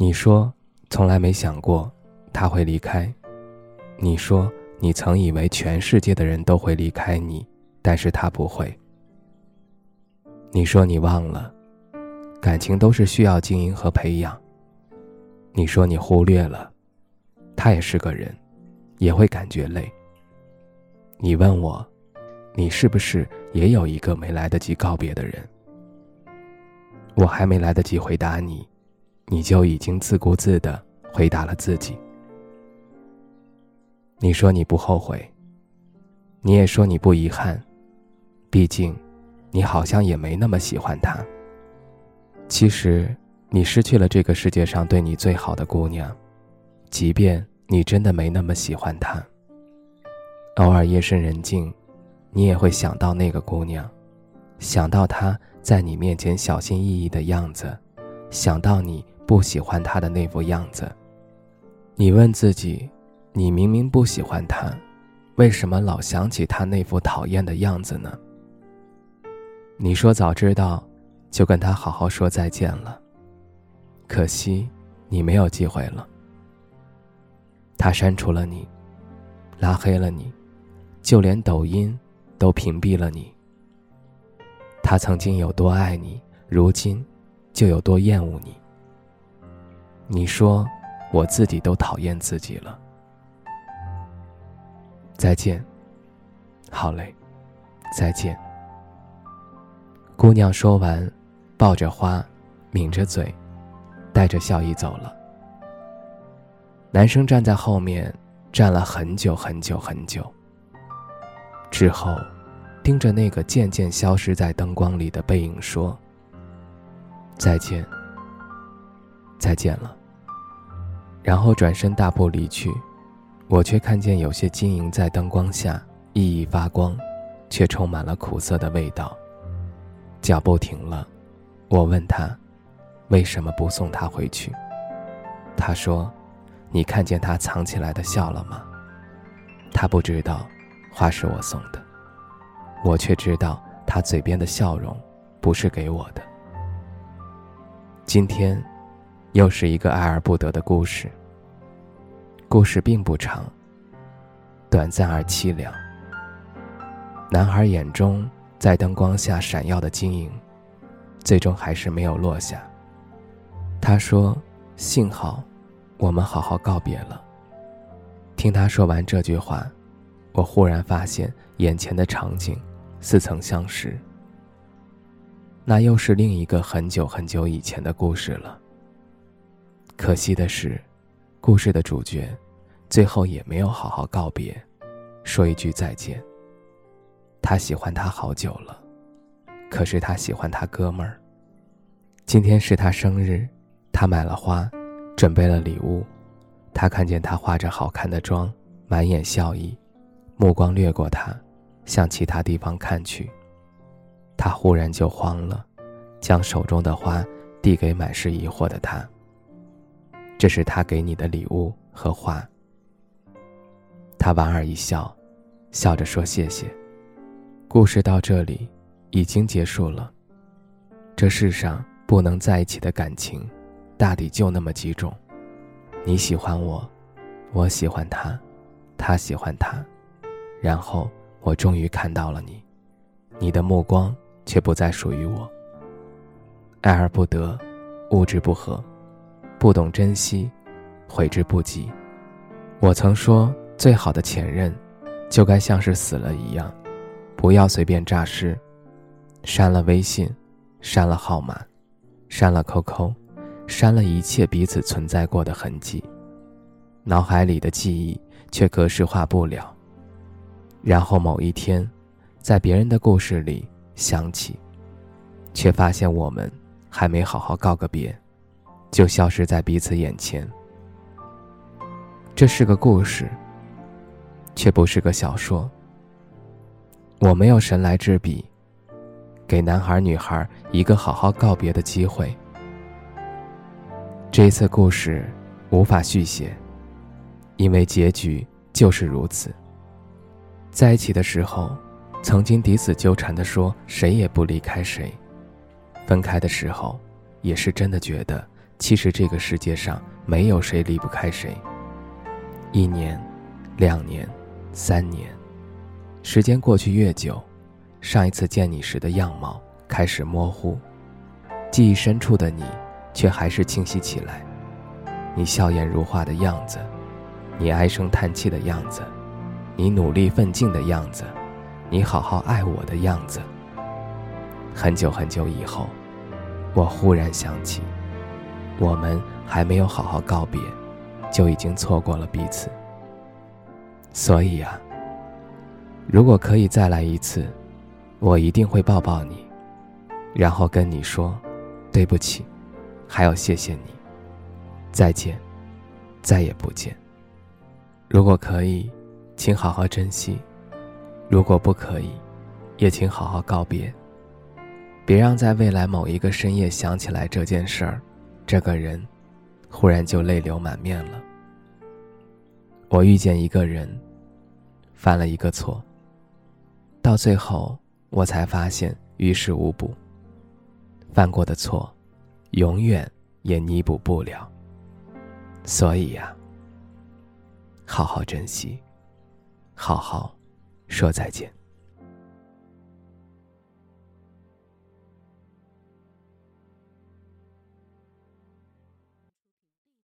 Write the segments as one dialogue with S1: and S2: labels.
S1: 你说从来没想过他会离开，你说你曾以为全世界的人都会离开你，但是他不会。你说你忘了，感情都是需要经营和培养。你说你忽略了，他也是个人，也会感觉累。你问我，你是不是也有一个没来得及告别的人？我还没来得及回答你。你就已经自顾自的回答了自己。你说你不后悔，你也说你不遗憾，毕竟，你好像也没那么喜欢他。其实，你失去了这个世界上对你最好的姑娘，即便你真的没那么喜欢她。偶尔夜深人静，你也会想到那个姑娘，想到她在你面前小心翼翼的样子，想到你。不喜欢他的那副样子，你问自己：你明明不喜欢他，为什么老想起他那副讨厌的样子呢？你说早知道，就跟他好好说再见了。可惜，你没有机会了。他删除了你，拉黑了你，就连抖音都屏蔽了你。他曾经有多爱你，如今就有多厌恶你。你说，我自己都讨厌自己了。再见。好嘞，再见。姑娘说完，抱着花，抿着嘴，带着笑意走了。男生站在后面，站了很久很久很久。之后，盯着那个渐渐消失在灯光里的背影说：“再见。”再见了。然后转身大步离去，我却看见有些晶莹在灯光下熠熠发光，却充满了苦涩的味道。脚步停了，我问他，为什么不送他回去？他说：“你看见他藏起来的笑了吗？”他不知道，花是我送的，我却知道他嘴边的笑容不是给我的。今天。又是一个爱而不得的故事。故事并不长，短暂而凄凉。男孩眼中在灯光下闪耀的晶莹，最终还是没有落下。他说：“幸好，我们好好告别了。”听他说完这句话，我忽然发现眼前的场景似曾相识。那又是另一个很久很久以前的故事了。可惜的是，故事的主角，最后也没有好好告别，说一句再见。他喜欢他好久了，可是他喜欢他哥们儿。今天是他生日，他买了花，准备了礼物。他看见他化着好看的妆，满眼笑意，目光掠过他，向其他地方看去。他忽然就慌了，将手中的花递给满是疑惑的他。这是他给你的礼物和花。他莞尔一笑，笑着说：“谢谢。”故事到这里已经结束了。这世上不能在一起的感情，大抵就那么几种：你喜欢我，我喜欢他，他喜欢他，然后我终于看到了你，你的目光却不再属于我。爱而不得，物质不合。不懂珍惜，悔之不及。我曾说，最好的前任，就该像是死了一样，不要随便诈尸，删了微信，删了号码，删了 QQ，删了一切彼此存在过的痕迹。脑海里的记忆却格式化不了。然后某一天，在别人的故事里想起，却发现我们还没好好告个别，就消失在彼此眼前。这是个故事，却不是个小说。我没有神来之笔，给男孩女孩一个好好告别的机会。这一次故事无法续写，因为结局就是如此。在一起的时候，曾经彼此纠缠的说谁也不离开谁；分开的时候，也是真的觉得其实这个世界上没有谁离不开谁。一年，两年，三年，时间过去越久，上一次见你时的样貌开始模糊，记忆深处的你却还是清晰起来。你笑颜如花的样子，你唉声叹气的样子，你努力奋进的样子，你好好爱我的样子。很久很久以后，我忽然想起，我们还没有好好告别。就已经错过了彼此。所以啊，如果可以再来一次，我一定会抱抱你，然后跟你说对不起，还要谢谢你，再见，再也不见。如果可以，请好好珍惜；如果不可以，也请好好告别。别让在未来某一个深夜想起来这件事儿，这个人。忽然就泪流满面了。我遇见一个人，犯了一个错。到最后，我才发现于事无补。犯过的错，永远也弥补不了。所以呀，好好珍惜，好好说再见。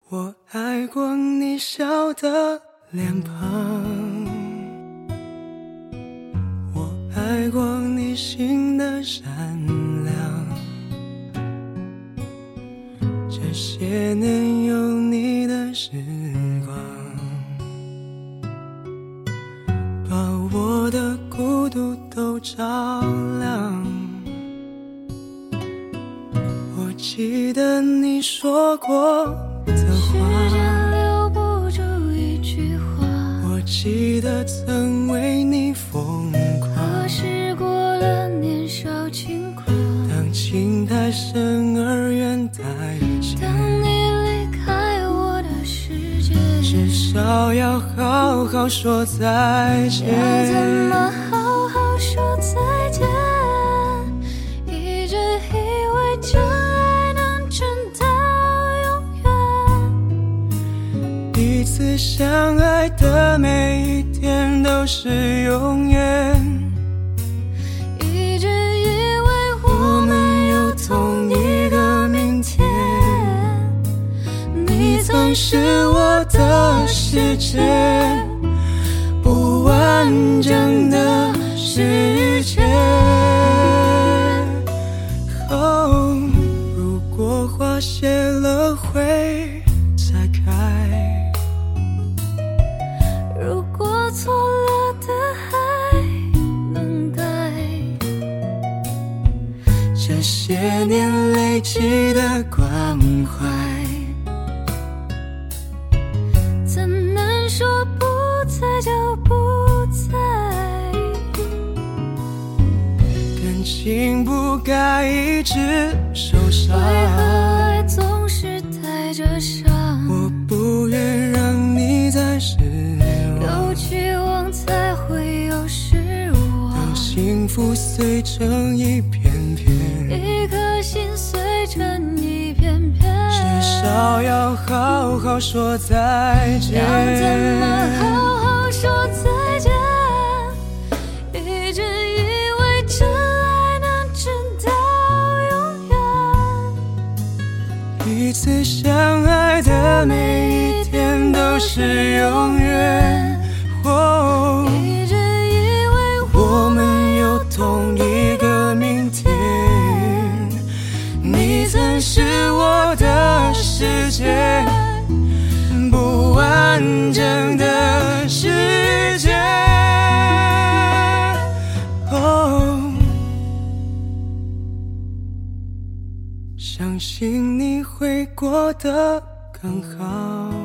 S2: 我爱过你笑的脸庞，我爱过你心的善良。这些年有你的时光，把我的孤独都照亮。我记得你说过。而缘太浅，
S3: 当你离开我的世界，
S2: 至少要好好说再见。
S3: 要怎么好好说再见？一直以为
S2: 真爱能真到永远，
S3: 彼此相爱的每一天都是
S2: 永远，是我的世界不完整的世界 oh 如果花谢了会再开如果错了
S3: 的还能改这些年累积的关怀
S2: 感情不该一直受伤，
S3: 为何爱总是带着伤？
S2: 我不愿让你再失
S3: 望，有期望才会有失望，
S2: 当幸福碎成一片片。
S3: 一颗心碎成一片片，
S2: 至少要好好说再见。
S3: 要怎么好好说再见？是永远。哦，一直
S2: 以为我们有同一个明天。你曾是我的世界，不完整的世界。哦，相信你会过得更好。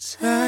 S2: time.